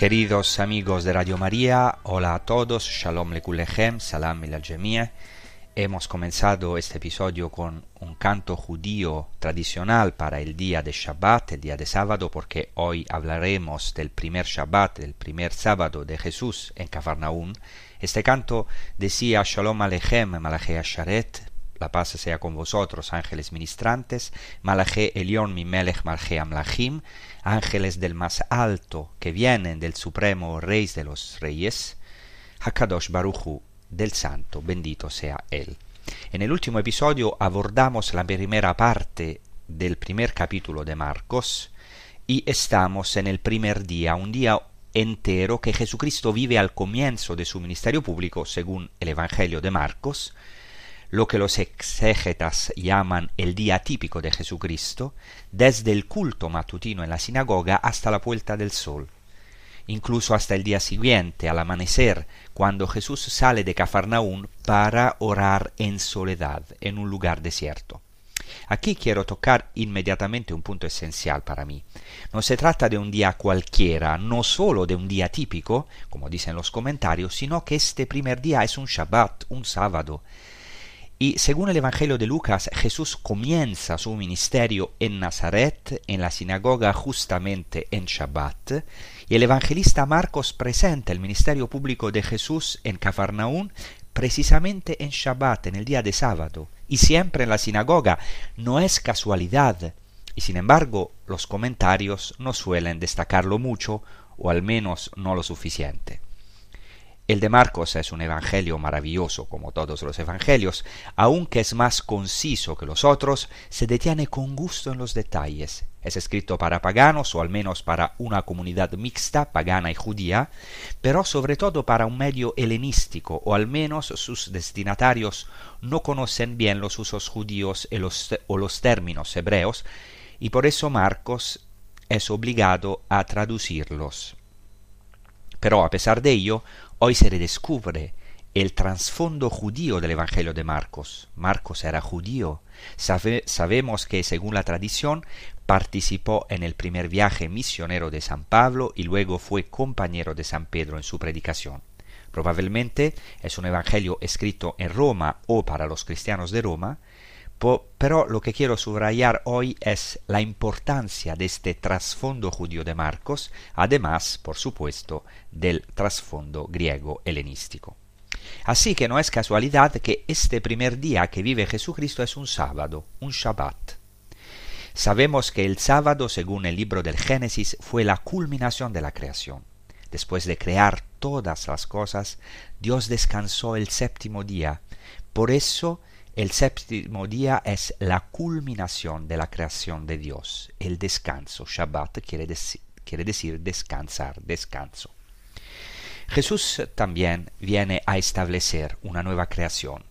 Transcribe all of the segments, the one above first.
Queridos amigos de Radio María, hola a todos, Shalom Lekulechem, Salam Jemia. Hemos comenzado este episodio con un canto judío tradicional para el día de Shabbat, el día de sábado, porque hoy hablaremos del primer Shabbat, del primer sábado de Jesús en Cafarnaún. Este canto decía Shalom Alechem, Malaché Asharet, la paz sea con vosotros, ángeles ministrantes, Malaché Elión mi Melech Malché Amlachim, ángeles del más alto que vienen del supremo Rey de los Reyes, Hakadosh Baruchu del Santo, bendito sea Él. En el último episodio abordamos la primera parte del primer capítulo de Marcos y estamos en el primer día, un día entero que Jesucristo vive al comienzo de su ministerio público según el Evangelio de Marcos, lo que los exégetas llaman el día típico de Jesucristo, desde el culto matutino en la sinagoga hasta la vuelta del sol, incluso hasta el día siguiente, al amanecer, cuando Jesús sale de Cafarnaún para orar en soledad, en un lugar desierto. Aquí quiero tocar inmediatamente un punto esencial para mí. No se trata de un día cualquiera, no solo de un día típico, como dicen los comentarios, sino que este primer día es un Shabbat, un sábado, y según el Evangelio de Lucas, Jesús comienza su ministerio en Nazaret, en la sinagoga justamente en Shabbat, y el evangelista Marcos presenta el ministerio público de Jesús en Cafarnaún precisamente en Shabbat, en el día de sábado, y siempre en la sinagoga. No es casualidad, y sin embargo los comentarios no suelen destacarlo mucho, o al menos no lo suficiente. El de Marcos es un evangelio maravilloso, como todos los evangelios, aunque es más conciso que los otros, se detiene con gusto en los detalles. Es escrito para paganos, o al menos para una comunidad mixta, pagana y judía, pero sobre todo para un medio helenístico, o al menos sus destinatarios no conocen bien los usos judíos o los términos hebreos, y por eso Marcos es obligado a traducirlos. Pero a pesar de ello, hoy se redescubre el trasfondo judío del Evangelio de Marcos. Marcos era judío. Sabe- sabemos que, según la tradición, participó en el primer viaje misionero de San Pablo y luego fue compañero de San Pedro en su predicación. Probablemente es un evangelio escrito en Roma o para los cristianos de Roma, pero lo que quiero subrayar hoy es la importancia de este trasfondo judío de Marcos, además, por supuesto, del trasfondo griego helenístico. Así que no es casualidad que este primer día que vive Jesucristo es un sábado, un Shabbat. Sabemos que el sábado, según el libro del Génesis, fue la culminación de la creación. Después de crear todas las cosas, Dios descansó el séptimo día. Por eso el séptimo día es la culminación de la creación de Dios, el descanso. Shabbat quiere, quiere decir descansar, descanso. Jesús también viene a establecer una nueva creación.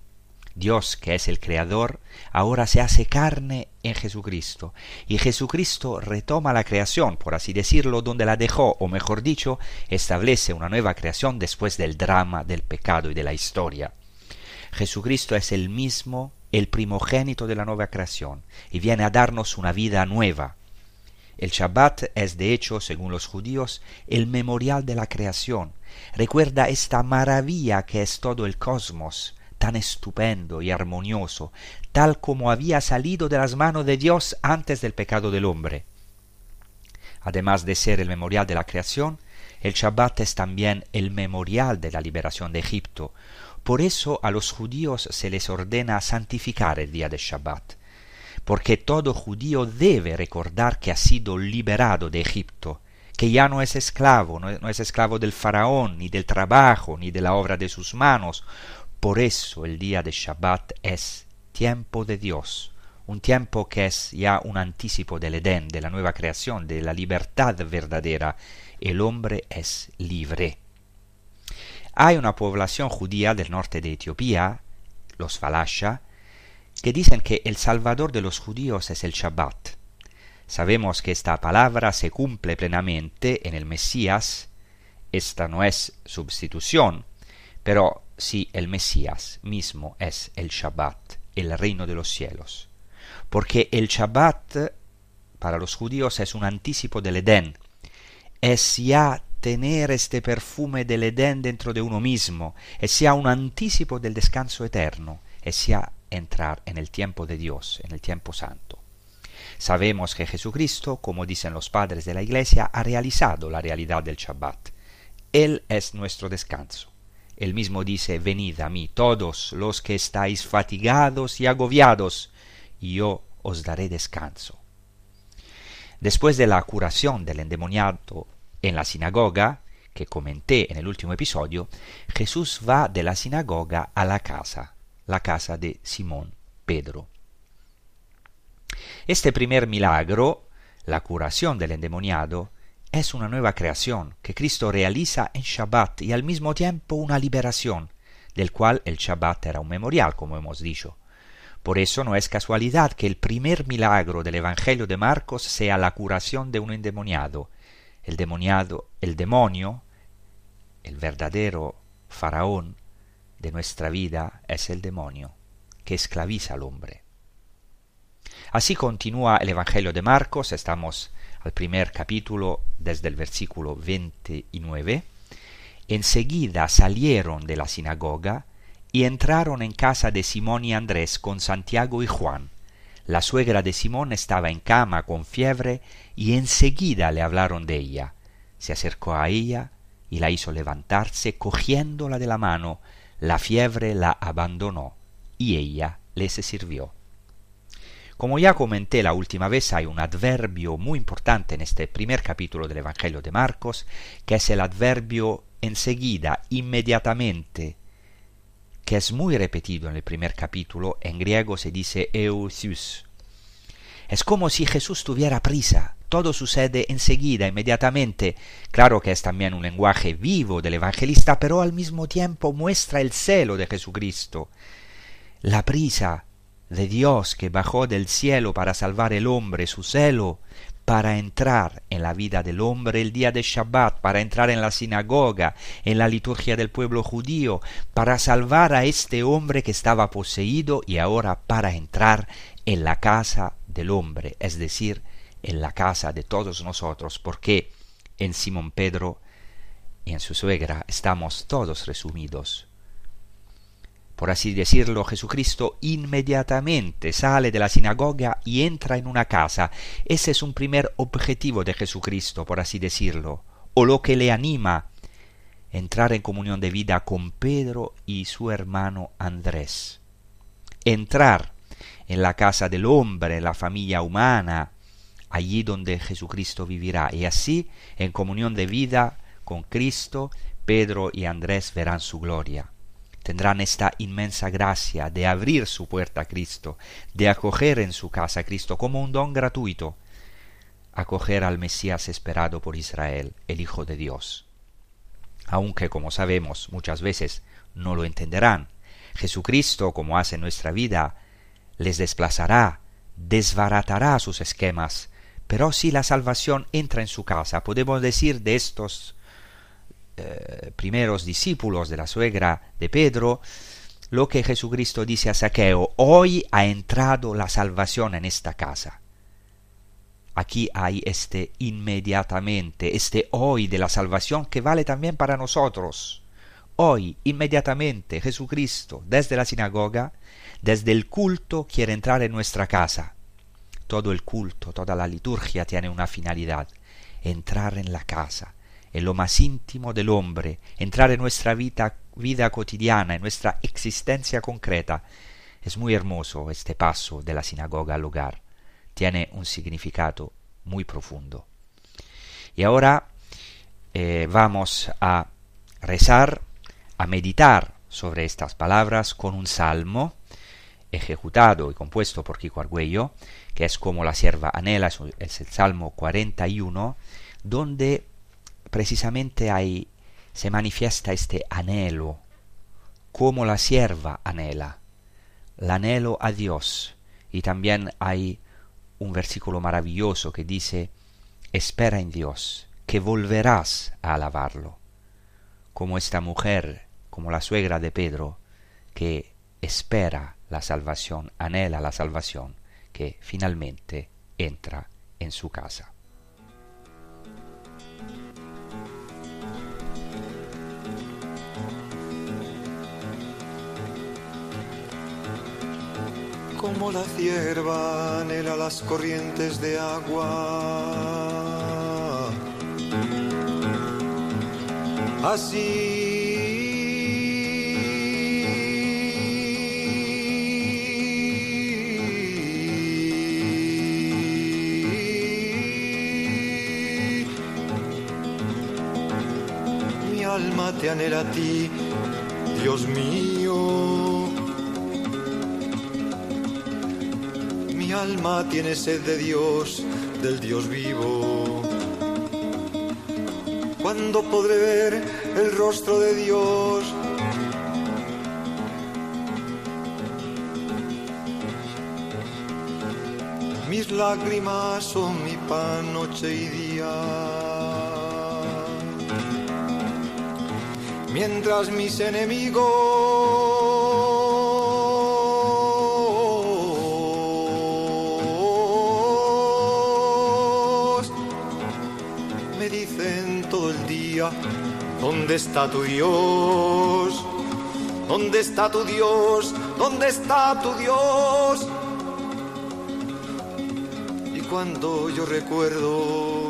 Dios, que es el creador, ahora se hace carne en Jesucristo, y Jesucristo retoma la creación, por así decirlo, donde la dejó, o mejor dicho, establece una nueva creación después del drama del pecado y de la historia. Jesucristo es el mismo, el primogénito de la nueva creación, y viene a darnos una vida nueva. El Shabbat es, de hecho, según los judíos, el memorial de la creación. Recuerda esta maravilla que es todo el cosmos, tan estupendo y armonioso, tal como había salido de las manos de Dios antes del pecado del hombre. Además de ser el memorial de la creación, el Shabbat es también el memorial de la liberación de Egipto. Por eso a los judíos se les ordena santificar el día de Shabbat, porque todo judío debe recordar que ha sido liberado de Egipto, que ya no es esclavo, no es esclavo del faraón, ni del trabajo, ni de la obra de sus manos. Por eso el día de Shabbat es tiempo de Dios, un tiempo que es ya un anticipo del Edén, de la nueva creación, de la libertad verdadera. El hombre es libre. Hay una población judía del norte de Etiopía, los Falasha, que dicen que el salvador de los judíos es el Shabbat. Sabemos que esta palabra se cumple plenamente en el Mesías. Esta no es sustitución, pero sí el Mesías mismo es el Shabbat, el reino de los cielos. Porque el Shabbat para los judíos es un anticipo del Edén. Es ya tener este perfume del Edén dentro de uno mismo. Es ya un anticipo del descanso eterno. Es ya entrar en el tiempo de Dios, en el tiempo santo. Sabemos que Jesucristo, como dicen los padres de la Iglesia, ha realizado la realidad del Shabbat. Él es nuestro descanso. Él mismo dice, venid a mí todos los que estáis fatigados y agobiados, y yo os daré descanso. Después de la curación del endemoniado en la sinagoga, que comenté en el último episodio, Jesús va de la sinagoga a la casa, la casa de Simón Pedro. Este primer milagro, la curación del endemoniado, es una nueva creación que Cristo realiza en Shabbat y al mismo tiempo una liberación, del cual el Shabbat era un memorial, como hemos dicho. Por eso no es casualidad que el primer milagro del Evangelio de Marcos sea la curación de un endemoniado. El demoniado, el demonio, el verdadero faraón de nuestra vida es el demonio que esclaviza al hombre. Así continúa el Evangelio de Marcos, estamos al primer capítulo desde el versículo 29. Enseguida salieron de la sinagoga y entraron en casa de Simón y Andrés con Santiago y Juan. La suegra de Simón estaba en cama con fiebre y enseguida le hablaron de ella. Se acercó a ella y la hizo levantarse cogiéndola de la mano. La fiebre la abandonó y ella le se sirvió. Como ya comenté la última vez, hay un adverbio muy importante en este primer capítulo del Evangelio de Marcos, que es el adverbio enseguida, inmediatamente, que es muy repetido en el primer capítulo, en griego se dice eusius. Es como si Jesús tuviera prisa, todo sucede enseguida, inmediatamente. Claro que es también un lenguaje vivo del evangelista, pero al mismo tiempo muestra el celo de Jesucristo, la prisa de Dios que bajó del cielo para salvar el hombre, su celo, para entrar en la vida del hombre el día de Shabbat, para entrar en la sinagoga, en la liturgia del pueblo judío, para salvar a este hombre que estaba poseído y ahora para entrar en la casa del hombre, es decir, en la casa de todos nosotros, porque en Simón Pedro y en su suegra estamos todos resumidos por así decirlo, Jesucristo inmediatamente sale de la sinagoga y entra en una casa. Ese es un primer objetivo de Jesucristo, por así decirlo, o lo que le anima entrar en comunión de vida con Pedro y su hermano Andrés. Entrar en la casa del hombre, la familia humana, allí donde Jesucristo vivirá. Y así, en comunión de vida con Cristo, Pedro y Andrés verán su gloria tendrán esta inmensa gracia de abrir su puerta a Cristo, de acoger en su casa a Cristo como un don gratuito, acoger al Mesías esperado por Israel, el Hijo de Dios. Aunque, como sabemos, muchas veces no lo entenderán, Jesucristo, como hace en nuestra vida, les desplazará, desbaratará sus esquemas, pero si la salvación entra en su casa, podemos decir de estos eh, primeros discípulos de la suegra de Pedro, lo que Jesucristo dice a Saqueo, hoy ha entrado la salvación en esta casa. Aquí hay este inmediatamente, este hoy de la salvación que vale también para nosotros. Hoy, inmediatamente, Jesucristo, desde la sinagoga, desde el culto, quiere entrar en nuestra casa. Todo el culto, toda la liturgia tiene una finalidad, entrar en la casa, en lo más íntimo del hombre, entrar en nuestra vida, vida cotidiana, en nuestra existencia concreta. Es muy hermoso este paso de la sinagoga al hogar. Tiene un significado muy profundo. Y ahora eh, vamos a rezar, a meditar sobre estas palabras con un salmo ejecutado y compuesto por Kiko Argüello, que es como la sierva anhela, es el Salmo 41, donde precisamente ahí se manifiesta este anhelo, como la sierva anhela, el anhelo a Dios. Y también hay un versículo maravilloso que dice, espera en Dios, que volverás a alabarlo, como esta mujer, como la suegra de Pedro, que espera la salvación, anhela la salvación, que finalmente entra en su casa. como la cierva anhela las corrientes de agua. Así te anhela a ti, Dios mío. Mi alma tiene sed de Dios, del Dios vivo. ¿Cuándo podré ver el rostro de Dios? Mis lágrimas son mi pan noche y día. Mientras mis enemigos me dicen todo el día, ¿dónde está tu Dios? ¿Dónde está tu Dios? ¿Dónde está tu Dios? Y cuando yo recuerdo,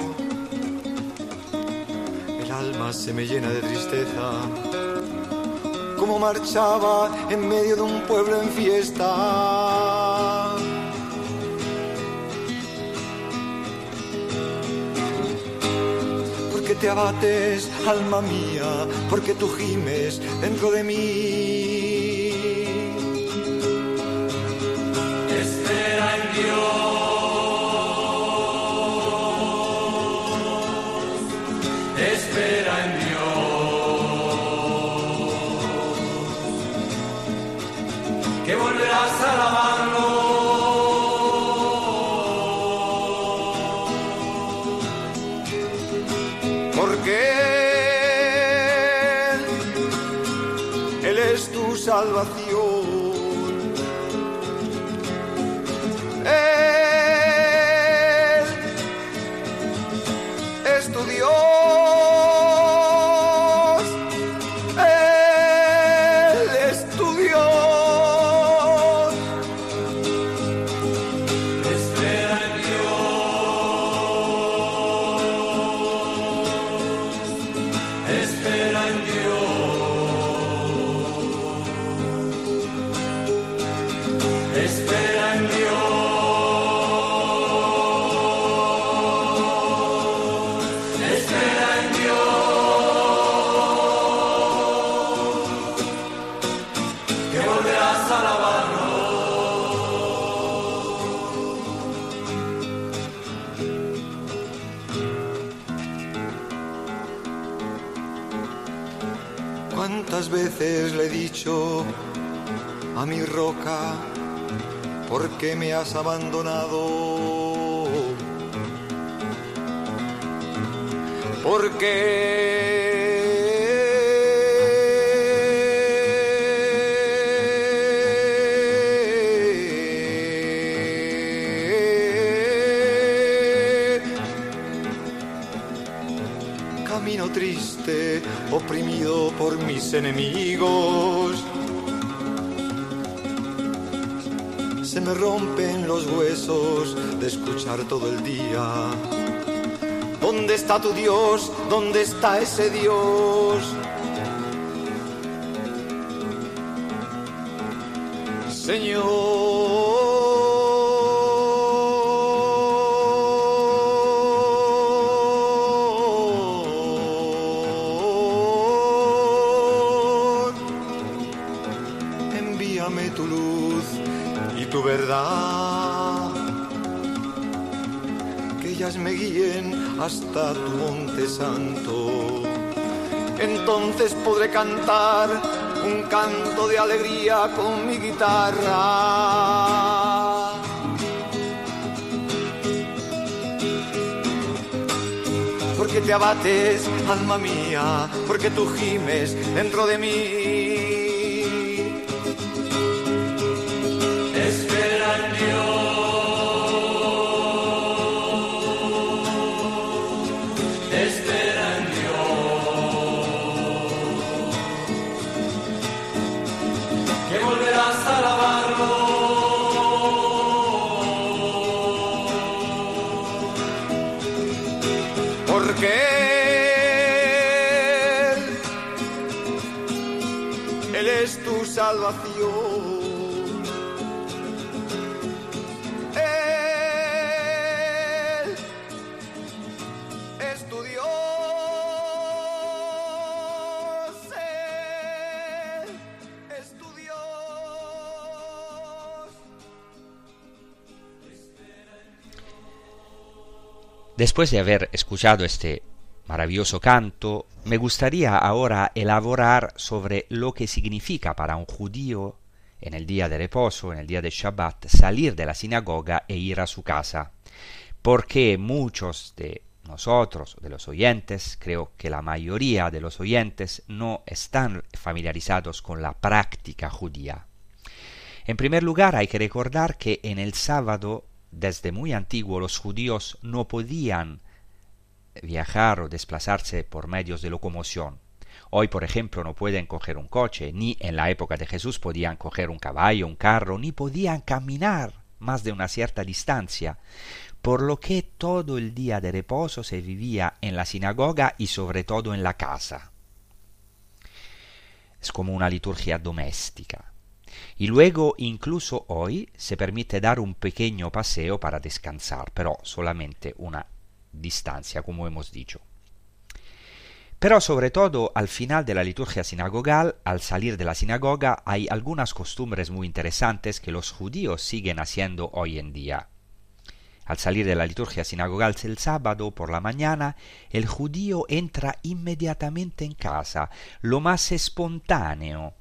se me llena de tristeza. Como marchaba en medio de un pueblo en fiesta. Porque te abates, alma mía, porque tú gimes dentro de mí. que tu salvación. Roca, ¿por qué me has abandonado? ¿Por qué? Camino triste, oprimido por mis enemigos. Me rompen los huesos de escuchar todo el día. ¿Dónde está tu Dios? ¿Dónde está ese Dios? Señor, me guíen hasta tu monte santo. Entonces podré cantar un canto de alegría con mi guitarra. Porque te abates, alma mía, porque tú gimes dentro de mí. Después de haber escuchado este maravilloso canto, me gustaría ahora elaborar sobre lo que significa para un judío en el día de reposo, en el día de Shabbat, salir de la sinagoga e ir a su casa, porque muchos de nosotros, de los oyentes, creo que la mayoría de los oyentes no están familiarizados con la práctica judía. En primer lugar, hay que recordar que en el sábado, desde muy antiguo, los judíos no podían viajar o desplazarse por medios de locomoción. Hoy, por ejemplo, no pueden coger un coche, ni en la época de Jesús podían coger un caballo, un carro, ni podían caminar más de una cierta distancia, por lo que todo el día de reposo se vivía en la sinagoga y sobre todo en la casa. Es como una liturgia doméstica. Y luego, incluso hoy, se permite dar un pequeño paseo para descansar, pero solamente una distancia, como hemos dicho. Pero sobre todo al final de la liturgia sinagogal, al salir de la sinagoga, hay algunas costumbres muy interesantes que los judíos siguen haciendo hoy en día. Al salir de la liturgia sinagogal el sábado por la mañana, el judío entra inmediatamente en casa. Lo más espontáneo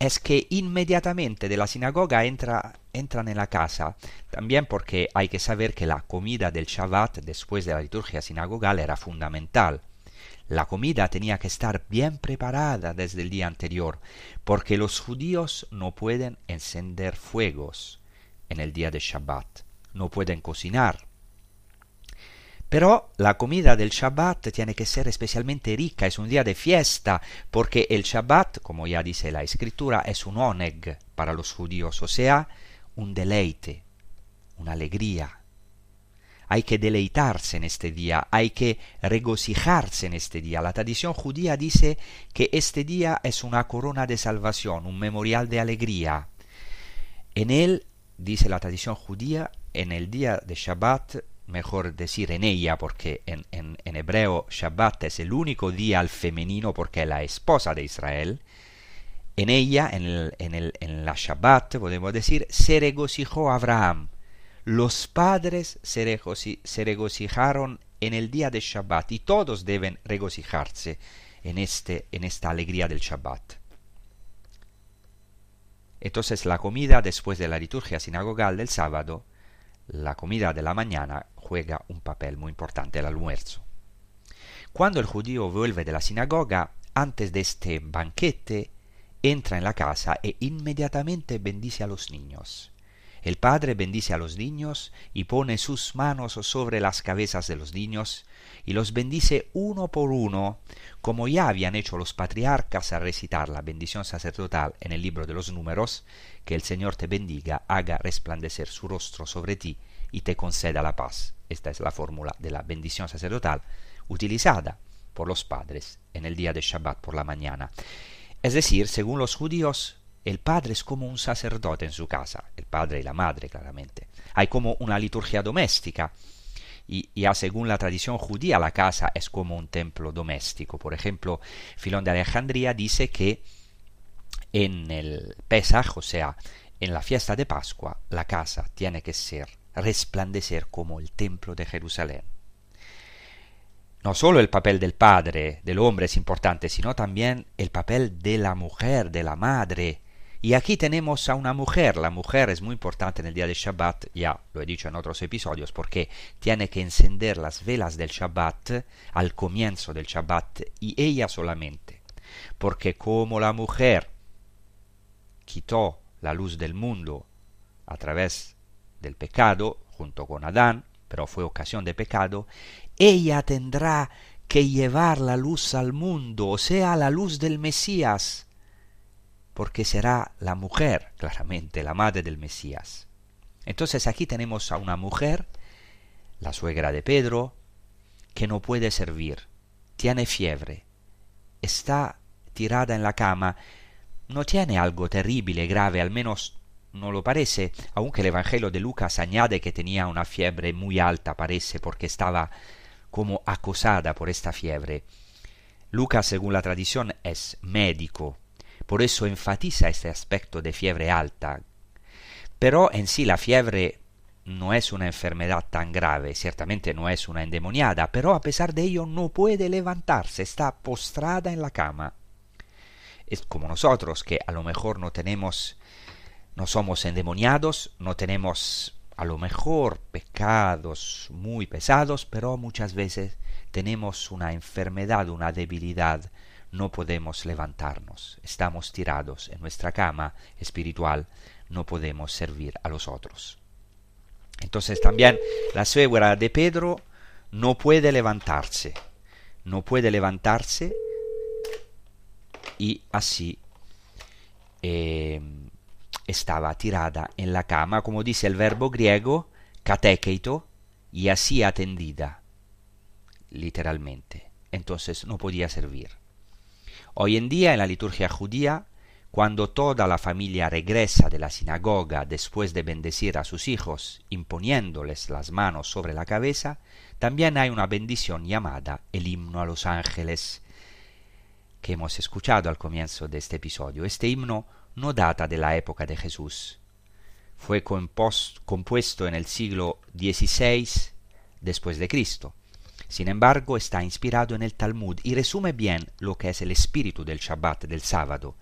es que inmediatamente de la sinagoga entra, entran en la casa. También porque hay que saber que la comida del Shabbat después de la liturgia sinagogal era fundamental. La comida tenía que estar bien preparada desde el día anterior, porque los judíos no pueden encender fuegos en el día de Shabbat, no pueden cocinar. Pero la comida del Shabbat tiene que ser especialmente rica, es un día de fiesta, porque el Shabbat, como ya dice la escritura, es un oneg para los judíos, o sea, un deleite, una alegría. Hay que deleitarse en este día, hay que regocijarse en este día. La tradición judía dice que este día es una corona de salvación, un memorial de alegría. En él, dice la tradición judía, en el día de Shabbat, mejor decir en ella, porque en, en, hebreo Shabbat es el único día al femenino porque es la esposa de Israel, en ella, en, el, en, el, en la Shabbat, podemos decir, se regocijó Abraham. Los padres se regocijaron en el día de Shabbat y todos deben regocijarse en, este, en esta alegría del Shabbat. Entonces la comida después de la liturgia sinagogal del sábado, la comida de la mañana juega un papel muy importante, el almuerzo. Cuando el judío vuelve de la sinagoga, antes de este banquete, entra en la casa e inmediatamente bendice a los niños. El padre bendice a los niños y pone sus manos sobre las cabezas de los niños y los bendice uno por uno, como ya habían hecho los patriarcas al recitar la bendición sacerdotal en el libro de los números, que el Señor te bendiga, haga resplandecer su rostro sobre ti y te conceda la paz. Esta es la fórmula de la bendición sacerdotal utilizada por los padres en el día de Shabbat por la mañana. Es decir, según los judíos, el padre es como un sacerdote en su casa, el padre y la madre claramente. Hay como una liturgia doméstica. Y ya según la tradición judía, la casa es como un templo doméstico. Por ejemplo, Filón de Alejandría dice que en el Pesaj, o sea, en la fiesta de Pascua, la casa tiene que ser, resplandecer como el templo de Jerusalén. No solo el papel del padre, del hombre es importante, sino también el papel de la mujer, de la madre. Y aquí tenemos a una mujer. La mujer es muy importante en el día de Shabbat, ya lo he dicho en otros episodios, porque tiene que encender las velas del Shabbat al comienzo del Shabbat y ella solamente. Porque como la mujer quitó la luz del mundo a través del pecado, junto con Adán, pero fue ocasión de pecado, ella tendrá que llevar la luz al mundo, o sea, la luz del Mesías, porque será la mujer, claramente, la madre del Mesías. Entonces aquí tenemos a una mujer, la suegra de Pedro, que no puede servir, tiene fiebre, está tirada en la cama, no tiene algo terrible, grave, al menos no lo parece, aunque el Evangelio de Lucas añade que tenía una fiebre muy alta, parece, porque estaba como acosada por esta fiebre. Lucas, según la tradición, es médico, por eso enfatiza este aspecto de fiebre alta. Pero en sí la fiebre no es una enfermedad tan grave, ciertamente no es una endemoniada, pero a pesar de ello no puede levantarse, está postrada en la cama. Es como nosotros, que a lo mejor no tenemos, no somos endemoniados, no tenemos a lo mejor pecados muy pesados, pero muchas veces tenemos una enfermedad, una debilidad, no podemos levantarnos, estamos tirados en nuestra cama espiritual, no podemos servir a los otros. Entonces también la suegra de Pedro no puede levantarse, no puede levantarse y así eh, estaba tirada en la cama, como dice el verbo griego, catequeito, y así atendida, literalmente. Entonces no podía servir. Hoy en día en la liturgia judía, cuando toda la familia regresa de la sinagoga después de bendecir a sus hijos imponiéndoles las manos sobre la cabeza, también hay una bendición llamada el himno a los ángeles, que hemos escuchado al comienzo de este episodio. Este himno no data de la época de Jesús. Fue compuesto en el siglo XVI después de Cristo. Sin embargo, está inspirado en el Talmud y resume bien lo que es el espíritu del Shabbat, del sábado,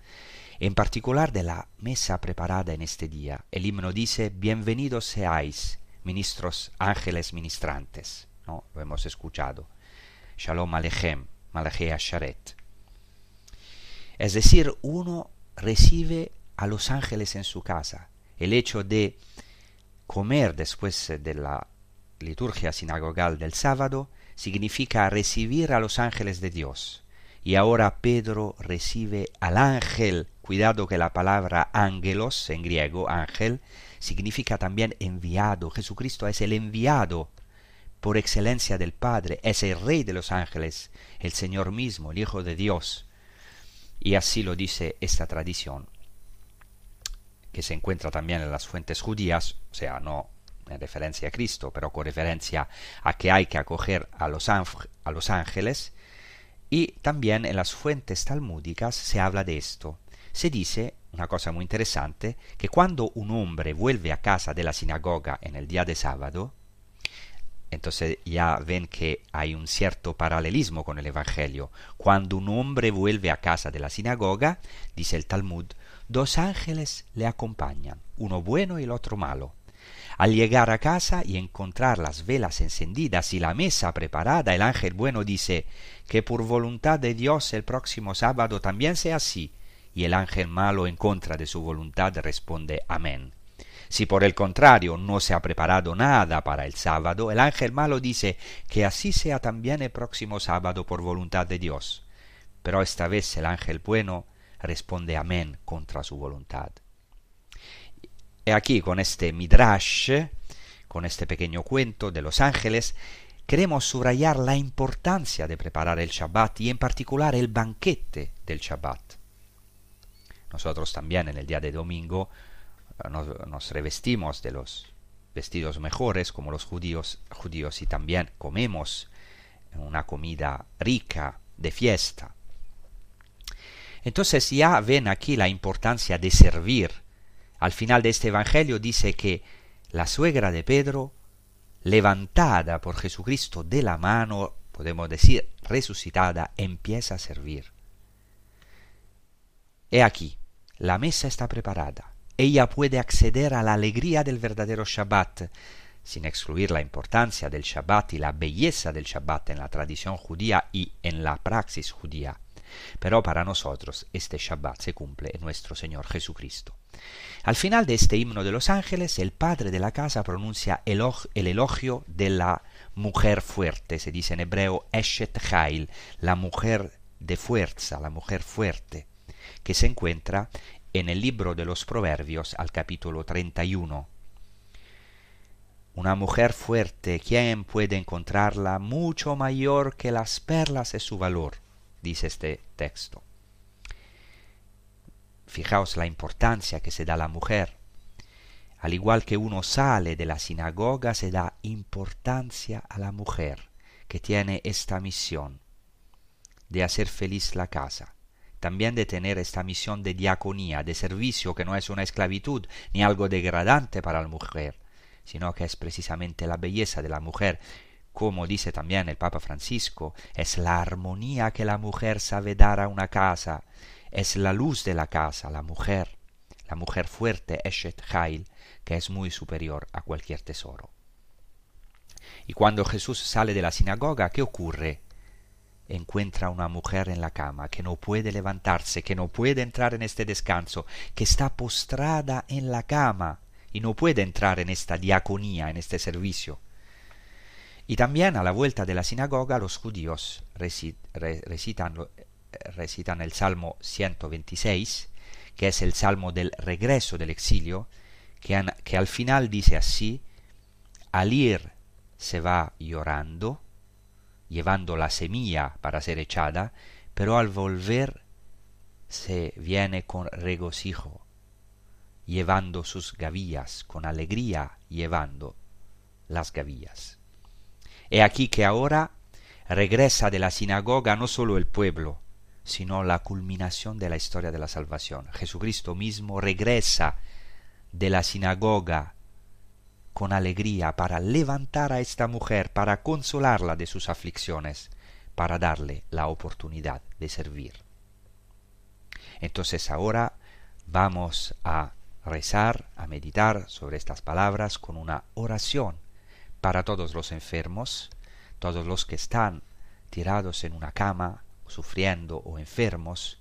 en particular de la mesa preparada en este día. El himno dice, Bienvenidos seáis, ministros ángeles ministrantes. ¿No? Lo hemos escuchado. Shalom Alechem, Malachea Sharet. Es decir, uno recibe a los ángeles en su casa. El hecho de comer después de la liturgia sinagogal del sábado significa recibir a los ángeles de Dios. Y ahora Pedro recibe al ángel. Cuidado que la palabra ángelos en griego, ángel, significa también enviado. Jesucristo es el enviado por excelencia del Padre, es el Rey de los ángeles, el Señor mismo, el Hijo de Dios. Y así lo dice esta tradición, que se encuentra también en las fuentes judías, o sea, no en referencia a Cristo, pero con referencia a que hay que acoger a los, a los ángeles, y también en las fuentes talmúdicas se habla de esto. Se dice, una cosa muy interesante, que cuando un hombre vuelve a casa de la sinagoga en el día de sábado, Entonces ya ven que hay un cierto paralelismo con el Evangelio. Cuando un hombre vuelve a casa de la sinagoga, dice el Talmud, dos ángeles le acompañan, uno bueno y el otro malo. Al llegar a casa y encontrar las velas encendidas y la mesa preparada, el ángel bueno dice que por voluntad de Dios el próximo sábado también sea así, y el ángel malo en contra de su voluntad responde Amén. Si por el contrario no se ha preparado nada para el sábado, el ángel malo dice que así sea también el próximo sábado por voluntad de Dios. Pero esta vez el ángel bueno responde amén contra su voluntad. Aquí con este midrash, con este pequeño cuento de los ángeles, queremos subrayar la importancia de preparar el Shabbat y en particular el banquete del Shabbat. Nosotros también en el día de domingo nos, nos, revestimos de los vestidos mejores como los judíos, judíos y también comemos una comida rica de fiesta. Entonces ya ven aquí la importancia de servir. Al final de este Evangelio dice que la suegra de Pedro, levantada por Jesucristo de la mano, podemos decir resucitada, empieza a servir. He aquí, la mesa está preparada. Ella puede acceder a la alegría del verdadero Shabbat, sin excluir la importancia del Shabbat y la belleza del Shabbat en la tradición judía y en la praxis judía. Pero para nosotros este Shabbat se cumple en nuestro Señor Jesucristo. Al final de este himno de los ángeles, el padre de la casa pronuncia el elogio de la mujer fuerte, se dice en hebreo Eshet Hail, la mujer de fuerza, la mujer fuerte, que se encuentra en el libro de los Proverbios al capítulo 31. Una mujer fuerte, ¿quién puede encontrarla? Mucho mayor que las perlas es su valor, dice este texto. Fijaos la importancia que se da a la mujer. Al igual que uno sale de la sinagoga, se da importancia a la mujer que tiene esta misión de hacer feliz la casa también de tener esta misión de diaconía, de servicio, que no es una esclavitud ni algo degradante para la mujer, sino que es precisamente la belleza de la mujer, como dice también el Papa Francisco, es la armonía que la mujer sabe dar a una casa, es la luz de la casa, la mujer, la mujer fuerte, Eshet Hail, que es muy superior a cualquier tesoro. Y cuando Jesús sale de la sinagoga, ¿qué ocurre? encuentra una mujer en la cama que no puede levantarse, que no puede entrar en este descanso, que está postrada en la cama y no puede entrar en esta diaconía, en este servicio. Y también a la vuelta de la sinagoga los judíos recitan, recitan el Salmo 126, que es el Salmo del regreso del exilio, que, que al final dice así, al ir se va llorando, llevando la semilla para ser echada, pero al volver se viene con regocijo, llevando sus gavillas, con alegría llevando las gavillas. He aquí que ahora regresa de la sinagoga no solo el pueblo, sino la culminación de la historia de la salvación. Jesucristo mismo regresa de la sinagoga con alegría para levantar a esta mujer, para consolarla de sus aflicciones, para darle la oportunidad de servir. Entonces ahora vamos a rezar, a meditar sobre estas palabras con una oración para todos los enfermos, todos los que están tirados en una cama, sufriendo o enfermos,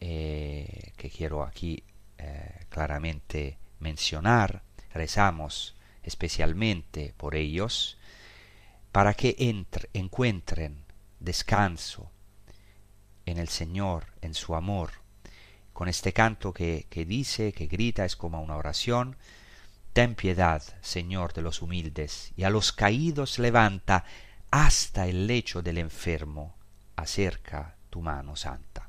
eh, que quiero aquí eh, claramente mencionar, rezamos especialmente por ellos, para que encuentren descanso en el Señor, en su amor, con este canto que, que dice, que grita, es como una oración, Ten piedad, Señor, de los humildes, y a los caídos levanta hasta el lecho del enfermo, acerca tu mano santa.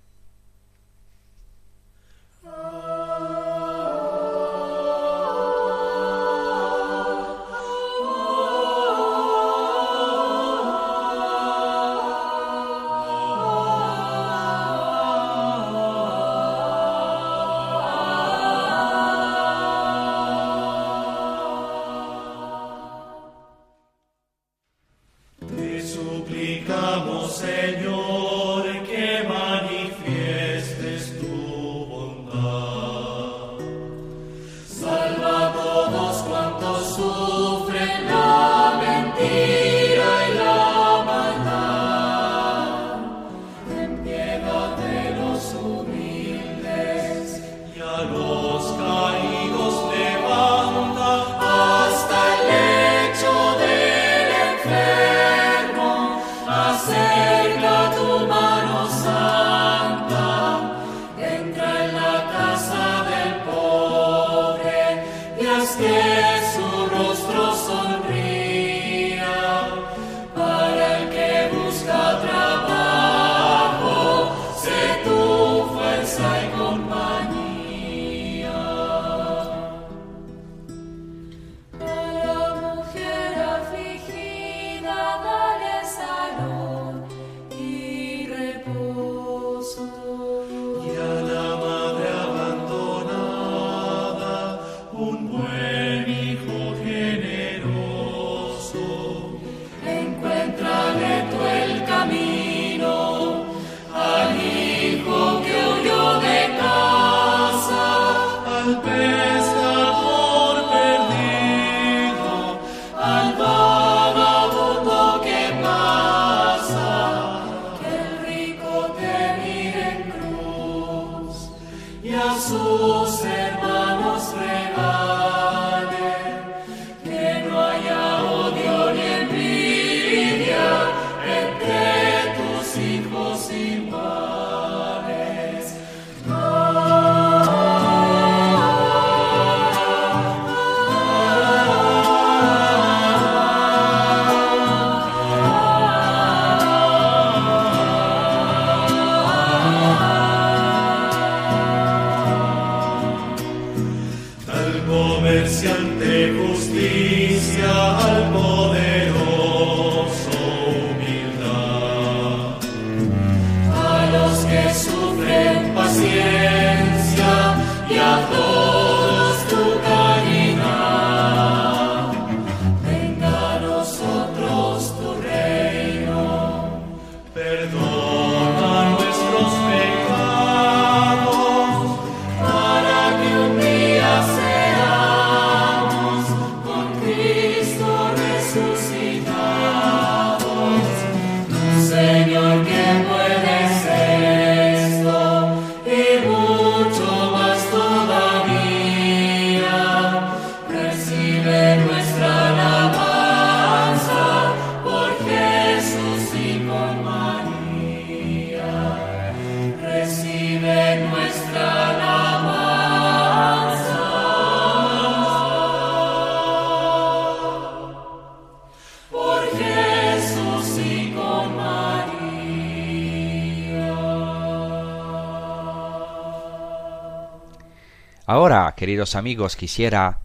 Queridos amigos, quisiera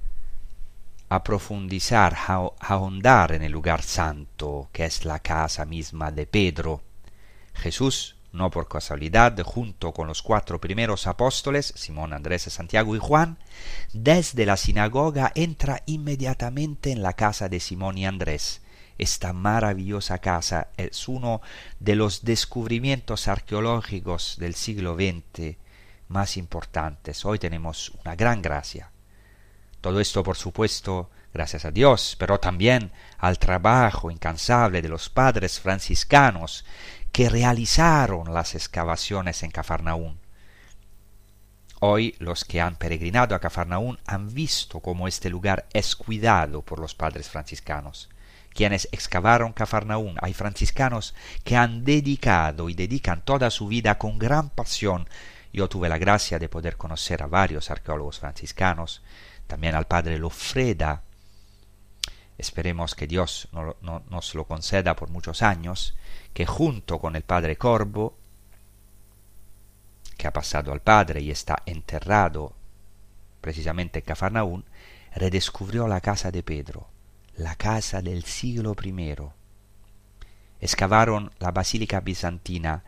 aprofundizar, ahondar en el lugar santo, que es la casa misma de Pedro. Jesús, no por casualidad, junto con los cuatro primeros apóstoles, Simón, Andrés, Santiago y Juan, desde la sinagoga entra inmediatamente en la casa de Simón y Andrés. Esta maravillosa casa es uno de los descubrimientos arqueológicos del siglo XX más importantes. Hoy tenemos una gran gracia. Todo esto, por supuesto, gracias a Dios, pero también al trabajo incansable de los padres franciscanos que realizaron las excavaciones en Cafarnaún. Hoy los que han peregrinado a Cafarnaún han visto cómo este lugar es cuidado por los padres franciscanos. Quienes excavaron Cafarnaún, hay franciscanos que han dedicado y dedican toda su vida con gran pasión. Yo tuve la gracia de poder conocer a varios arqueólogos franciscanos, también al padre Lofreda. Esperemos que Dios no- no- nos lo conceda por muchos años, que junto con el padre Corvo, que ha pasado al padre y está enterrado precisamente en Cafarnaún, redescubrió la casa de Pedro, la casa del siglo I. Excavaron la basílica bizantina.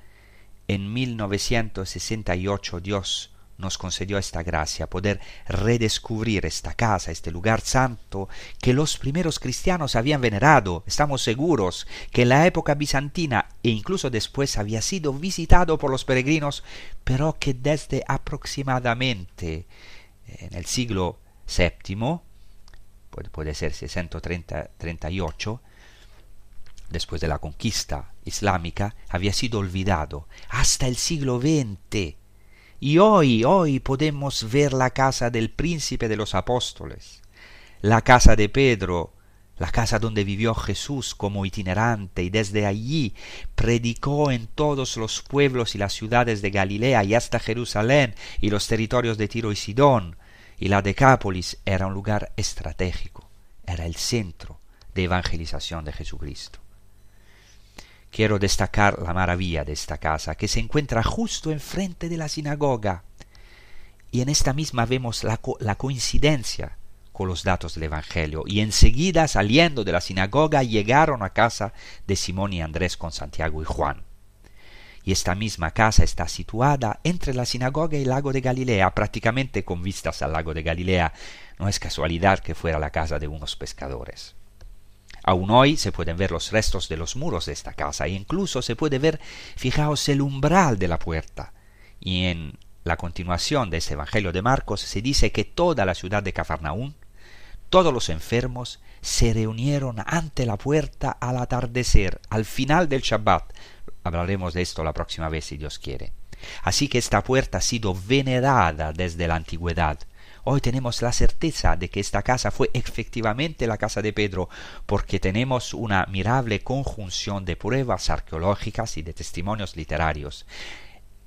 En 1968 Dios nos concedió esta gracia, poder redescubrir esta casa, este lugar santo que los primeros cristianos habían venerado. Estamos seguros que en la época bizantina e incluso después había sido visitado por los peregrinos, pero que desde aproximadamente en el siglo VII, puede, puede ser 638, después de la conquista islámica, había sido olvidado hasta el siglo XX. Y hoy, hoy podemos ver la casa del príncipe de los apóstoles, la casa de Pedro, la casa donde vivió Jesús como itinerante y desde allí predicó en todos los pueblos y las ciudades de Galilea y hasta Jerusalén y los territorios de Tiro y Sidón. Y la Decápolis era un lugar estratégico, era el centro de evangelización de Jesucristo quiero destacar la maravilla de esta casa, que se encuentra justo enfrente de la sinagoga. Y en esta misma vemos la, co la, coincidencia con los datos del Evangelio. Y enseguida, saliendo de la sinagoga, llegaron a casa de Simón y Andrés con Santiago y Juan. Y esta misma casa está situada entre la sinagoga y el lago de Galilea, prácticamente con vistas al lago de Galilea. No es casualidad que fuera la casa de unos pescadores. Aún hoy se pueden ver los restos de los muros de esta casa e incluso se puede ver, fijaos, el umbral de la puerta. Y en la continuación de este Evangelio de Marcos se dice que toda la ciudad de Cafarnaún, todos los enfermos, se reunieron ante la puerta al atardecer, al final del Shabbat. Hablaremos de esto la próxima vez si Dios quiere. Así que esta puerta ha sido venerada desde la antigüedad Hoy tenemos la certeza de que esta casa fue efectivamente la casa de Pedro, porque tenemos una admirable conjunción de pruebas arqueológicas y de testimonios literarios.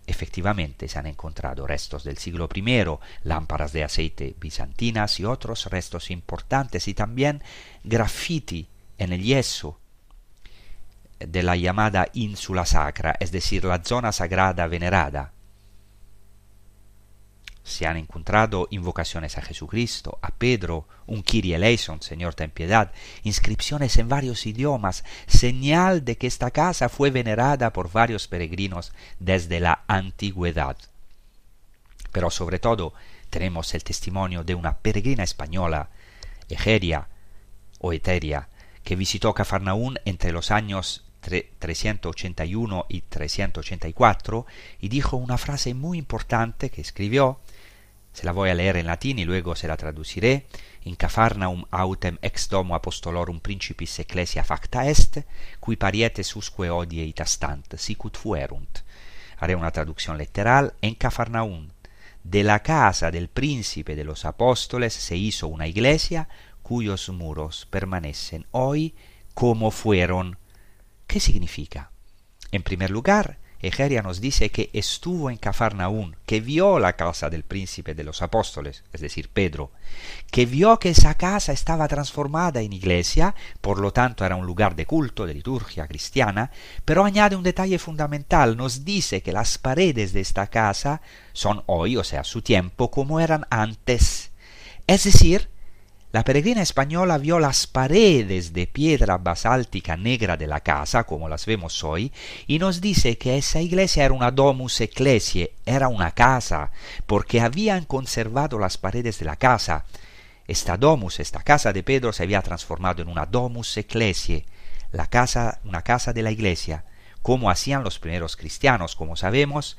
Efectivamente se han encontrado restos del siglo I, lámparas de aceite bizantinas y otros restos importantes y también graffiti en el yeso de la llamada ínsula sacra, es decir, la zona sagrada venerada se han encontrado invocaciones a Jesucristo, a Pedro, un Kyrie eleison, Señor ten piedad, inscripciones en varios idiomas, señal de que esta casa fue venerada por varios peregrinos desde la antigüedad. Pero sobre todo tenemos el testimonio de una peregrina española, Egeria o Eteria, que visitó Cafarnaún entre los años 381 y 384 y dijo una frase muy importante que escribió Se la voy a leer en latín y luego se la traduciré. In Cafarnaum autem ex domo apostolorum principis ecclesia facta est, cui parietes usque odie itastant, sicut fuerunt. Haré una traducción literal. En Cafarnaum, de la casa del príncipe de los apóstoles se hizo una iglesia cuyos muros permanecen hoy como fueron. ¿Qué significa? En primer lugar, Egeria nos dice que estuvo en Cafarnaún, que vio la casa del príncipe de los apóstoles, es decir, Pedro, que vio que esa casa estaba transformada en iglesia, por lo tanto era un lugar de culto, de liturgia cristiana, pero añade un detalle fundamental, nos dice que las paredes de esta casa son hoy, o sea, su tiempo, como eran antes. Es decir, la peregrina española vio las paredes de piedra basáltica negra de la casa, como las vemos hoy, y nos dice que esa iglesia era una domus ecclesiae, era una casa, porque habían conservado las paredes de la casa. Esta domus, esta casa de Pedro se había transformado en una domus ecclesiae, la casa, una casa de la iglesia, como hacían los primeros cristianos, como sabemos,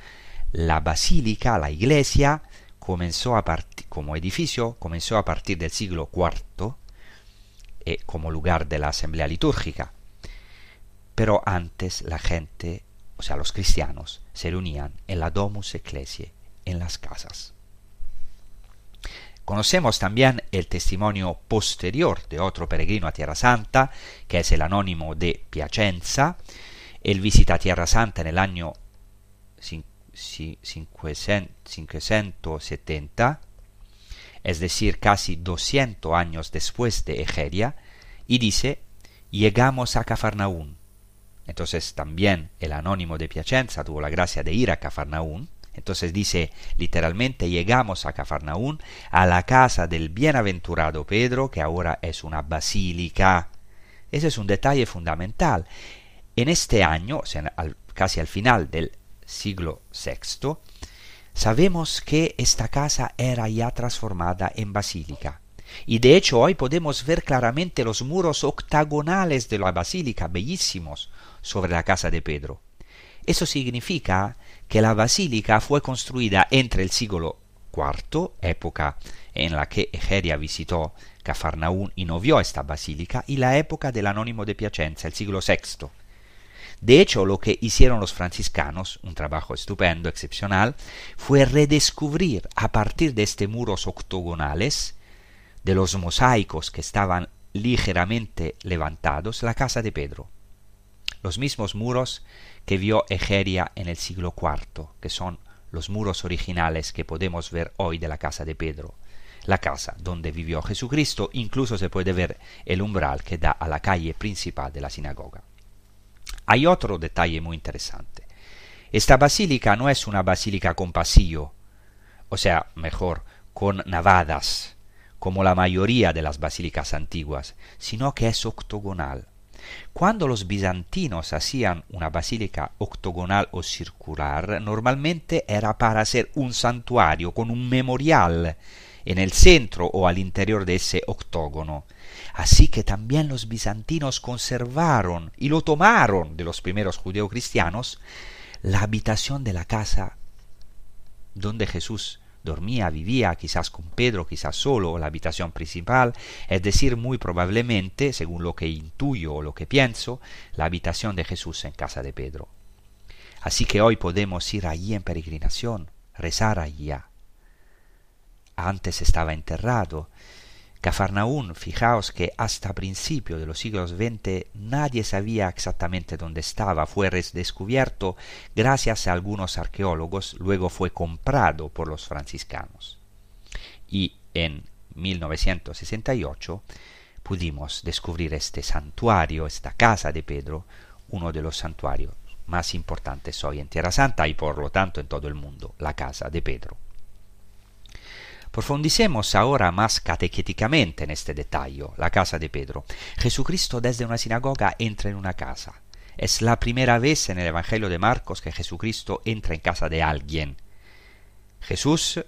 la basílica, la iglesia, comenzó a como edificio comenzó a partir del siglo IV eh, como lugar de la asamblea litúrgica. Pero antes la gente, o sea, los cristianos, se reunían en la Domus Ecclesiae, en las casas. Conocemos también el testimonio posterior de otro peregrino a Tierra Santa, que es el anónimo de Piacenza. Él visita Tierra Santa en el año 570, es decir, casi 200 años después de Egeria, y dice, llegamos a Cafarnaún. Entonces también el anónimo de Piacenza tuvo la gracia de ir a Cafarnaún. Entonces dice literalmente llegamos a Cafarnaún, a la casa del bienaventurado Pedro, que ahora es una basílica. Ese es un detalle fundamental. En este año, casi al final del siglo VI, Sabemos que esta casa era ya transformada en basílica. Y de hecho hoy podemos ver claramente los muros octagonales de la basílica, bellísimos, sobre la casa de Pedro. Eso significa que la basílica fue construida entre el siglo IV, época en la que Egeria visitó Cafarnaún y no vio esta basílica, y la época del anónimo de Piacenza, el siglo VI. De hecho, lo que hicieron los franciscanos, un trabajo estupendo, excepcional, fue redescubrir a partir de estos muros octogonales, de los mosaicos que estaban ligeramente levantados, la casa de Pedro. Los mismos muros que vio Egeria en el siglo IV, que son los muros originales que podemos ver hoy de la casa de Pedro. La casa donde vivió Jesucristo, incluso se puede ver el umbral que da a la calle principal de la sinagoga. Hay otro detalle muy interesante. Esta basílica no es una basílica con pasillo, o sea, mejor, con navadas, como la mayoría de las basílicas antiguas, sino que es octogonal. Cuando los bizantinos hacían una basílica octogonal o circular, normalmente era para hacer un santuario con un memorial en el centro o al interior de ese octógono. Así que también los bizantinos conservaron y lo tomaron de los primeros judeocristianos la habitación de la casa donde Jesús dormía, vivía, quizás con Pedro, quizás solo, la habitación principal, es decir, muy probablemente, según lo que intuyo o lo que pienso, la habitación de Jesús en casa de Pedro. Así que hoy podemos ir allí en peregrinación, rezar allá. Antes estaba enterrado. Cafarnaún, fijaos que hasta principio de los siglos XX nadie sabía exactamente dónde estaba, fue descubierto gracias a algunos arqueólogos, luego fue comprado por los franciscanos. Y en 1968 pudimos descubrir este santuario, esta casa de Pedro, uno de los santuarios más importantes hoy en Tierra Santa y por lo tanto en todo el mundo, la casa de Pedro. Profundicemos ahora más catequéticamente en este detalle, la casa de Pedro. Jesucristo desde una sinagoga entra en una casa. Es la primera vez en el Evangelio de Marcos que Jesucristo entra en casa de alguien. Jesús,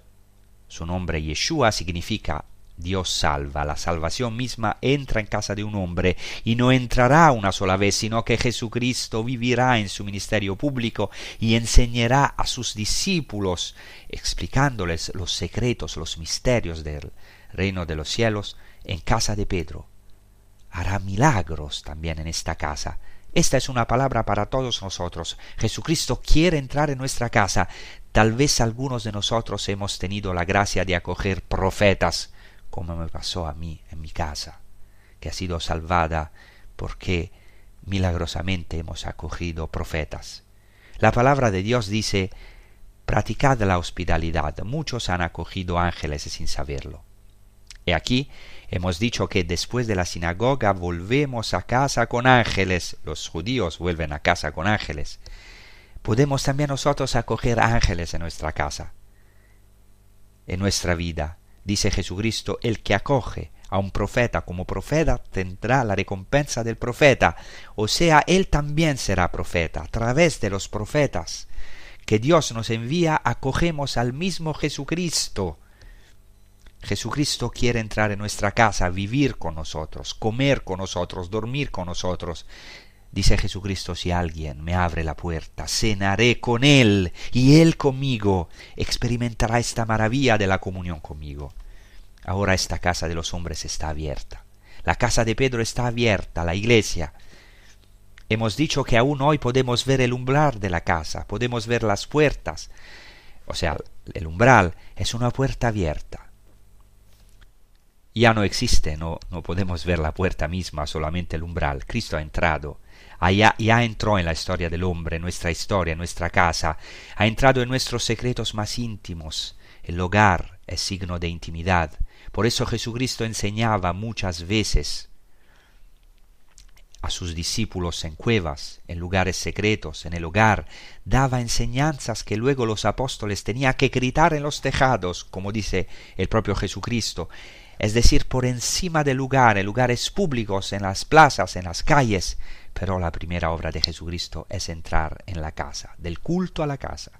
su nombre Yeshua significa Dios salva, la salvación misma entra en casa de un hombre y no entrará una sola vez, sino que Jesucristo vivirá en su ministerio público y enseñará a sus discípulos, explicándoles los secretos, los misterios del reino de los cielos en casa de Pedro. Hará milagros también en esta casa. Esta es una palabra para todos nosotros. Jesucristo quiere entrar en nuestra casa. Tal vez algunos de nosotros hemos tenido la gracia de acoger profetas, como me pasó a mí en mi casa, que ha sido salvada porque milagrosamente hemos acogido profetas. La palabra de Dios dice, practicad la hospitalidad. Muchos han acogido ángeles sin saberlo. Y aquí hemos dicho que después de la sinagoga volvemos a casa con ángeles. Los judíos vuelven a casa con ángeles. Podemos también nosotros acoger ángeles en nuestra casa, en nuestra vida. Dice Jesucristo, el que acoge a un profeta como profeta tendrá la recompensa del profeta, o sea, él también será profeta. A través de los profetas que Dios nos envía, acogemos al mismo Jesucristo. Jesucristo quiere entrar en nuestra casa, vivir con nosotros, comer con nosotros, dormir con nosotros. Dice Jesucristo, si alguien me abre la puerta, cenaré con él y él conmigo, experimentará esta maravilla de la comunión conmigo. Ahora esta casa de los hombres está abierta. La casa de Pedro está abierta, la iglesia. Hemos dicho que aún hoy podemos ver el umbral de la casa, podemos ver las puertas. O sea, el umbral es una puerta abierta. Ya no existe, no, no podemos ver la puerta misma, solamente el umbral. Cristo ha entrado Allá, ya entró en la historia del hombre, nuestra historia, nuestra casa, ha entrado en nuestros secretos más íntimos. El hogar es signo de intimidad. Por eso Jesucristo enseñaba muchas veces a sus discípulos en cuevas, en lugares secretos, en el hogar, daba enseñanzas que luego los apóstoles tenían que gritar en los tejados, como dice el propio Jesucristo, es decir, por encima del lugar, en lugares públicos, en las plazas, en las calles, pero la primera obra de Jesucristo es entrar en la casa, del culto a la casa.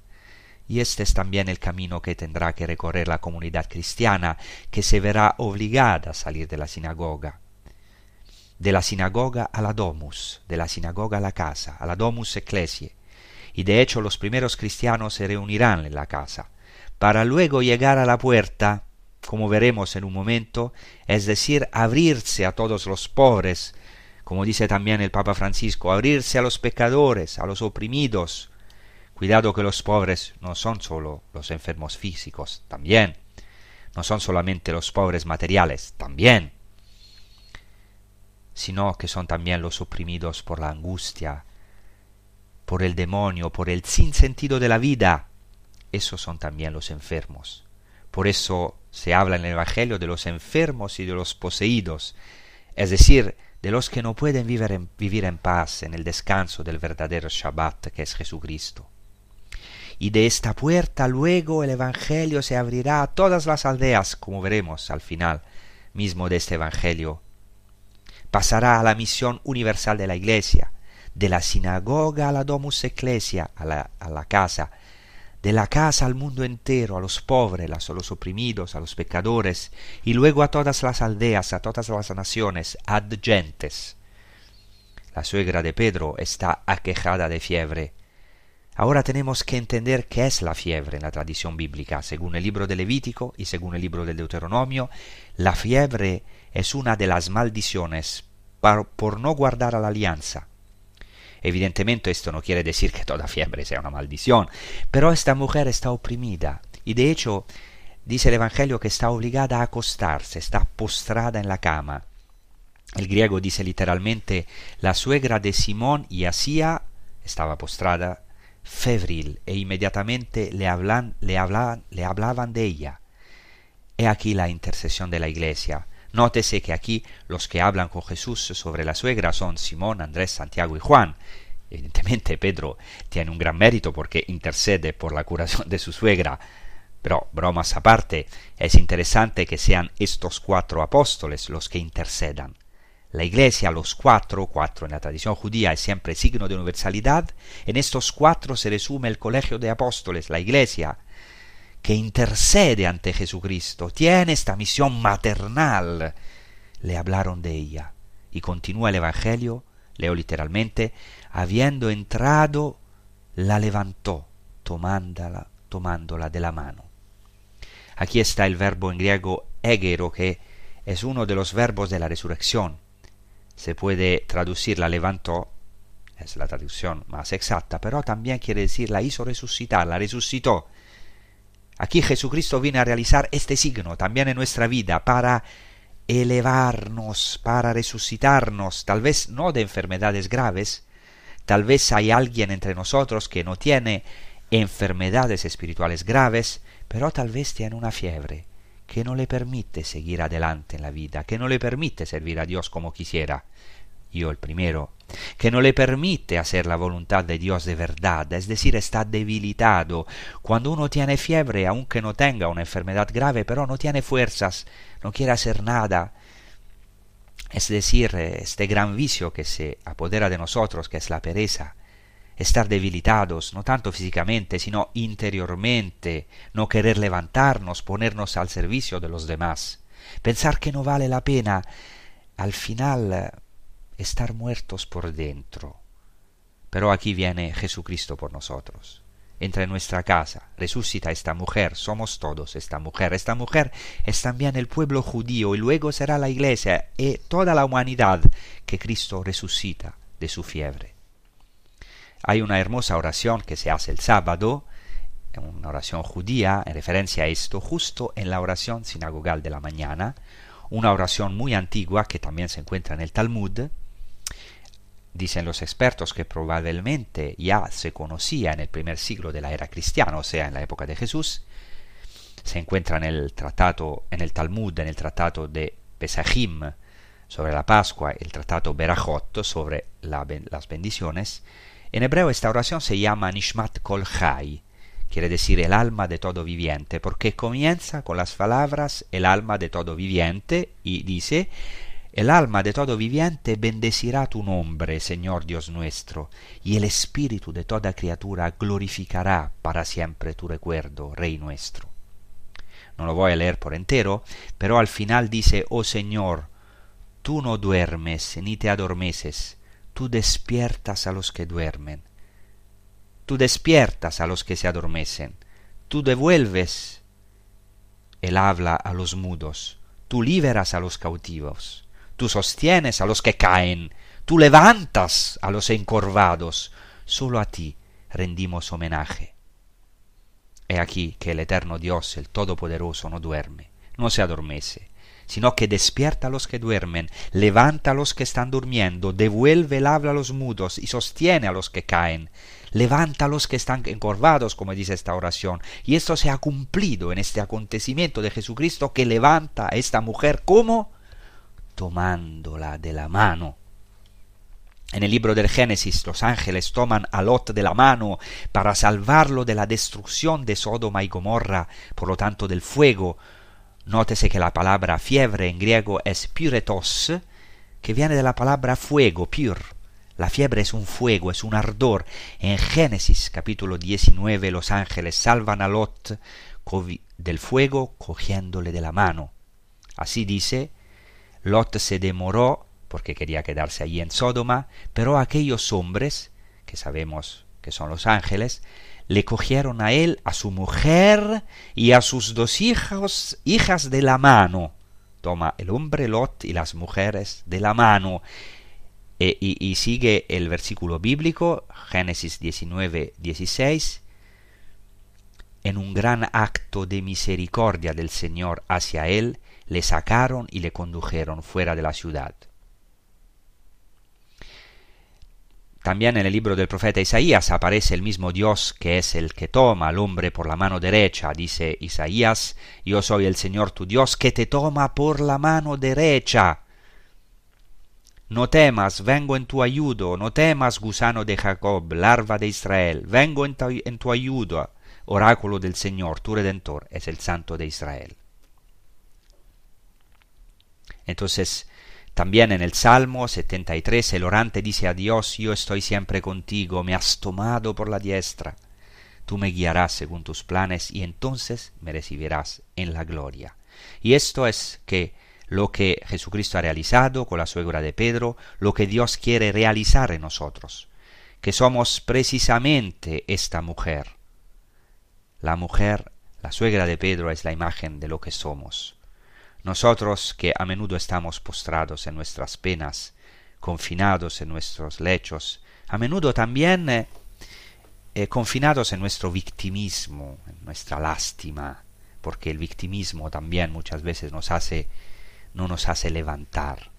Y este es también el camino que tendrá que recorrer la comunidad cristiana, que se verá obligada a salir de la sinagoga. De la sinagoga a la domus, de la sinagoga a la casa, a la domus ecclesiae. Y de hecho los primeros cristianos se reunirán en la casa, para luego llegar a la puerta, como veremos en un momento, es decir, abrirse a todos los pobres, como dice también el Papa Francisco, abrirse a los pecadores, a los oprimidos. Cuidado que los pobres no son solo los enfermos físicos, también. No son solamente los pobres materiales, también. Sino que son también los oprimidos por la angustia, por el demonio, por el sinsentido de la vida. Esos son también los enfermos. Por eso se habla en el Evangelio de los enfermos y de los poseídos, es decir, de los que no pueden vivir en, vivir en paz en el descanso del verdadero Shabbat que es Jesucristo. Y de esta puerta luego el Evangelio se abrirá a todas las aldeas, como veremos al final mismo de este Evangelio. Pasará a la misión universal de la Iglesia, de la sinagoga a la domus ecclesia, a la, casa, de la casa al mundo entero, a los pobres, a los oprimidos, a los pecadores, y luego a todas las aldeas, a todas las naciones, ad gentes. La suegra de Pedro está aquejada de fiebre. Ahora tenemos que entender qué es la fiebre en la tradición bíblica. Según el libro de Levítico y según el libro del Deuteronomio, la fiebre es una de las maldiciones por, no guardar a la alianza. Evidentemente esto no quiere decir que toda fiebre sea una maldición, pero esta mujer está oprimida y de hecho dice el Evangelio que está obligada a acostarse, está postrada en la cama. El griego dice literalmente la suegra de Simón y Asía estaba postrada, febril, e inmediatamente le, hablan, le, hablaban, le hablaban de ella. He aquí la intercesión de la iglesia. Nótese que aquí los que hablan con Jesús sobre la suegra son Simón, Andrés, Santiago y Juan. Evidentemente Pedro tiene un gran mérito porque intercede por la curación de su suegra. Pero, bromas aparte, es interesante que sean estos cuatro apóstoles los que intercedan. La iglesia, los cuatro, cuatro en la tradición judía es siempre signo de universalidad, en estos cuatro se resume el colegio de apóstoles, la iglesia, que intercede ante Jesucristo, tiene esta misión maternal. Le hablaron de ella. Y continúa el Evangelio, leo literalmente, habiendo entrado, la levantó, tomándola, tomándola de la mano. Aquí está el verbo en griego egero, que es uno de los verbos de la resurrección. Se puede traducir la levantó, es la traducción más exacta, pero también quiere decir la hizo resucitar, la resucitó. Aquí Jesucristo viene a realizar este signo también en nuestra vida para elevarnos, para resucitarnos, tal vez no de enfermedades graves, tal vez hay alguien entre nosotros que no tiene enfermedades espirituales graves, pero tal vez tiene una fiebre que no le permite seguir adelante en la vida, que no le permite servir a Dios como quisiera. Yo el primero, que no le permite hacer la voluntad de Dios de verdad, es decir, está debilitado. Cuando uno tiene fiebre, aunque no tenga una enfermedad grave, pero no tiene fuerzas, no quiere hacer nada, es decir, este gran vicio que se apodera de nosotros, que es la pereza, estar debilitados, no tanto físicamente, sino interiormente, no querer levantarnos, ponernos al servicio de los demás, pensar que no vale la pena, al final estar muertos por dentro. Pero aquí viene Jesucristo por nosotros. Entra en nuestra casa, resucita esta mujer, somos todos esta mujer. Esta mujer es también el pueblo judío y luego será la iglesia y toda la humanidad que Cristo resucita de su fiebre. Hay una hermosa oración que se hace el sábado, una oración judía en referencia a esto, justo en la oración sinagogal de la mañana, una oración muy antigua que también se encuentra en el Talmud, Dicen los expertos que probablemente ya se conocía en el primer siglo de la era cristiana, o sea, en la época de Jesús. Se encuentra en el tratado, en el Talmud, en el tratado de Pesachim sobre la Pascua, el tratado Berachot sobre la, las bendiciones. En hebreo esta oración se llama Nishmat Kol Chai, quiere decir el alma de todo viviente, porque comienza con las palabras el alma de todo viviente y dice El alma de todo viviente bendecirá tu nombre, Señor Dios nuestro, y el espíritu de toda criatura glorificará para siempre tu recuerdo, Rey nuestro. No lo voy a leer por entero, pero al final dice, oh Señor, tú no duermes ni te adormeces, tú despiertas a los que duermen, tú despiertas a los que se adormecen, tú devuelves el habla a los mudos, tú liberas a los cautivos, tú sostienes a los que caen, tú levantas a los encorvados, solo a ti rendimos homenaje. He aquí que el eterno Dios, el Todopoderoso, no duerme, no se adormece, sino que despierta a los que duermen, levanta a los que están durmiendo, devuelve el habla a los mudos y sostiene a los que caen, levanta a los que están encorvados, como dice esta oración. Y esto se ha cumplido en este acontecimiento de Jesucristo que levanta a esta mujer como tomándola de la mano. En el libro del Génesis los ángeles toman a Lot de la mano para salvarlo de la destrucción de Sodoma y Gomorra, por lo tanto del fuego. Nótese que la palabra fiebre en griego es pyretos, que viene de la palabra fuego, pyr. La fiebre es un fuego, es un ardor. En Génesis capítulo 19 los ángeles salvan a Lot del fuego cogiéndole de la mano. Así dice, Lot se demoró porque quería quedarse allí en Sodoma, pero aquellos hombres, que sabemos que son los ángeles, le cogieron a él, a su mujer y a sus dos hijos, hijas de la mano. Toma el hombre Lot y las mujeres de la mano. E, y, y, sigue el versículo bíblico, Génesis 19, 16. En un gran acto de misericordia del Señor hacia él, le sacaron y le condujeron fuera de la ciudad. También en el libro del profeta Isaías aparece el mismo Dios que es el que toma al hombre por la mano derecha. Dice Isaías, yo soy el Señor tu Dios que te toma por la mano derecha. No temas, vengo en tu ayudo, no temas, gusano de Jacob, larva de Israel, vengo en tu, en tu ayuda, oráculo del Señor, tu redentor, es el Santo de Israel. Entonces, también en el Salmo 73 el orante dice a Dios, yo estoy siempre contigo, me has tomado por la diestra, tú me guiarás según tus planes y entonces me recibirás en la gloria. Y esto es que lo que Jesucristo ha realizado con la suegra de Pedro, lo que Dios quiere realizar en nosotros, que somos precisamente esta mujer. La mujer, la suegra de Pedro es la imagen de lo que somos. Nosotros que a menudo estamos postrados en nuestras penas, confinados en nuestros lechos, a menudo también eh, eh, confinados en nuestro victimismo, en nuestra lástima, porque el victimismo también muchas veces nos hace, no nos hace levantar.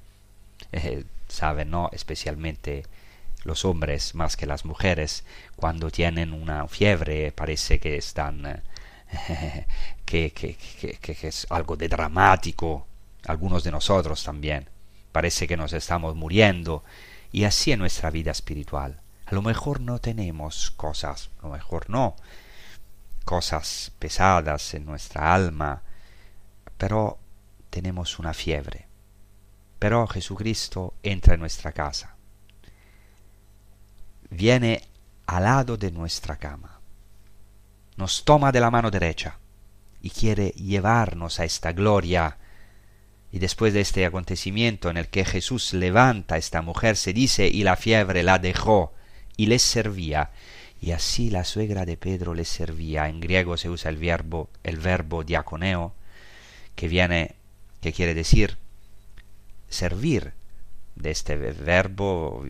Eh, Saben, ¿no? Especialmente los hombres más que las mujeres, cuando tienen una fiebre parece que están que, es algo de dramático, algunos de nosotros también. Parece que nos estamos muriendo y así en nuestra vida espiritual. A lo mejor no tenemos cosas, a lo mejor no, cosas pesadas en nuestra alma, pero tenemos una fiebre. Pero Jesucristo entra en nuestra casa, viene al lado de nuestra cama nos toma de la mano derecha y quiere llevarnos a esta gloria. Y después de este acontecimiento en el que Jesús levanta a esta mujer, se dice, y la fiebre la dejó y les servía. Y así la suegra de Pedro les servía. En griego se usa el verbo, el verbo diaconeo, que viene, que quiere decir servir. De este verbo,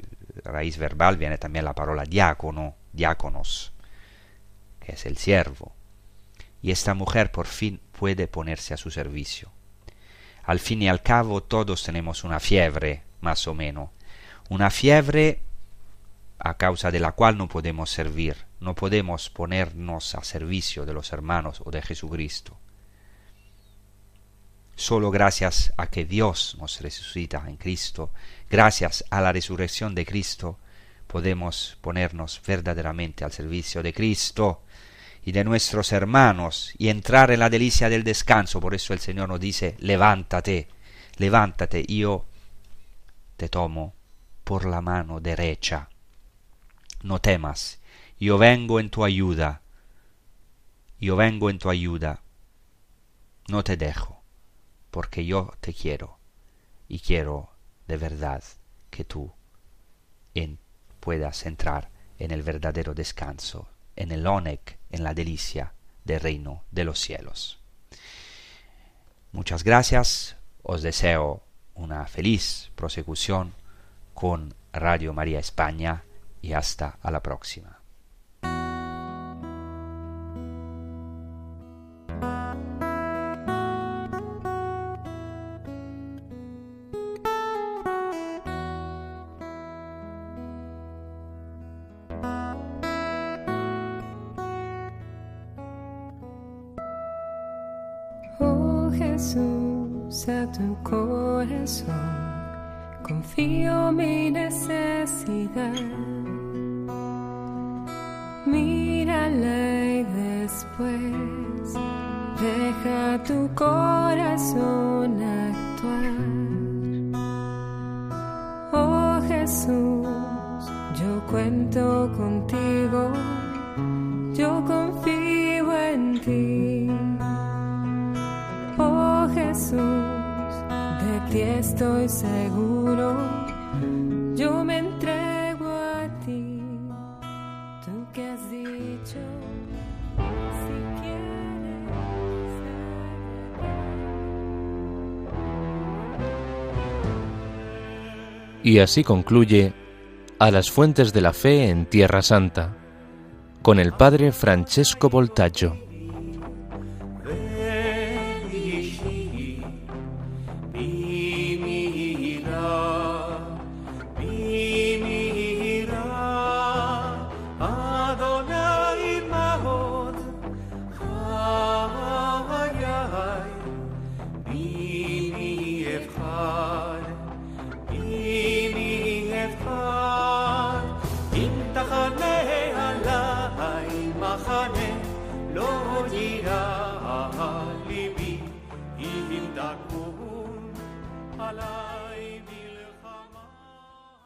raíz verbal, viene también la palabra diácono, diáconos que es el siervo, y esta mujer por fin puede ponerse a su servicio. Al fin y al cabo todos tenemos una fiebre, más o menos, una fiebre a causa de la cual no podemos servir, no podemos ponernos a servicio de los hermanos o de Jesucristo. Solo gracias a que Dios nos resucita en Cristo, gracias a la resurrección de Cristo, podemos ponernos verdaderamente al servicio de Cristo y de nuestros hermanos y entrar en la delicia del descanso. Por eso el Señor nos dice, levántate, levántate, yo te tomo por la mano derecha. No temas, yo vengo en tu ayuda, yo vengo en tu ayuda. No te dejo, porque yo te quiero y quiero de verdad que tú en- puedas entrar en el verdadero descanso, en el onec, en la delicia del reino de los cielos. Muchas gracias, os deseo una feliz prosecución con Radio María España y hasta a la próxima. Jesús, a tu corazón confío mi necesidad. Mírala y después deja tu corazón actuar. Oh Jesús, yo cuento estoy seguro, yo me entrego a ti. Tú que has dicho, si quieres. Y así concluye A las fuentes de la fe en Tierra Santa, con el padre Francesco Voltaggio.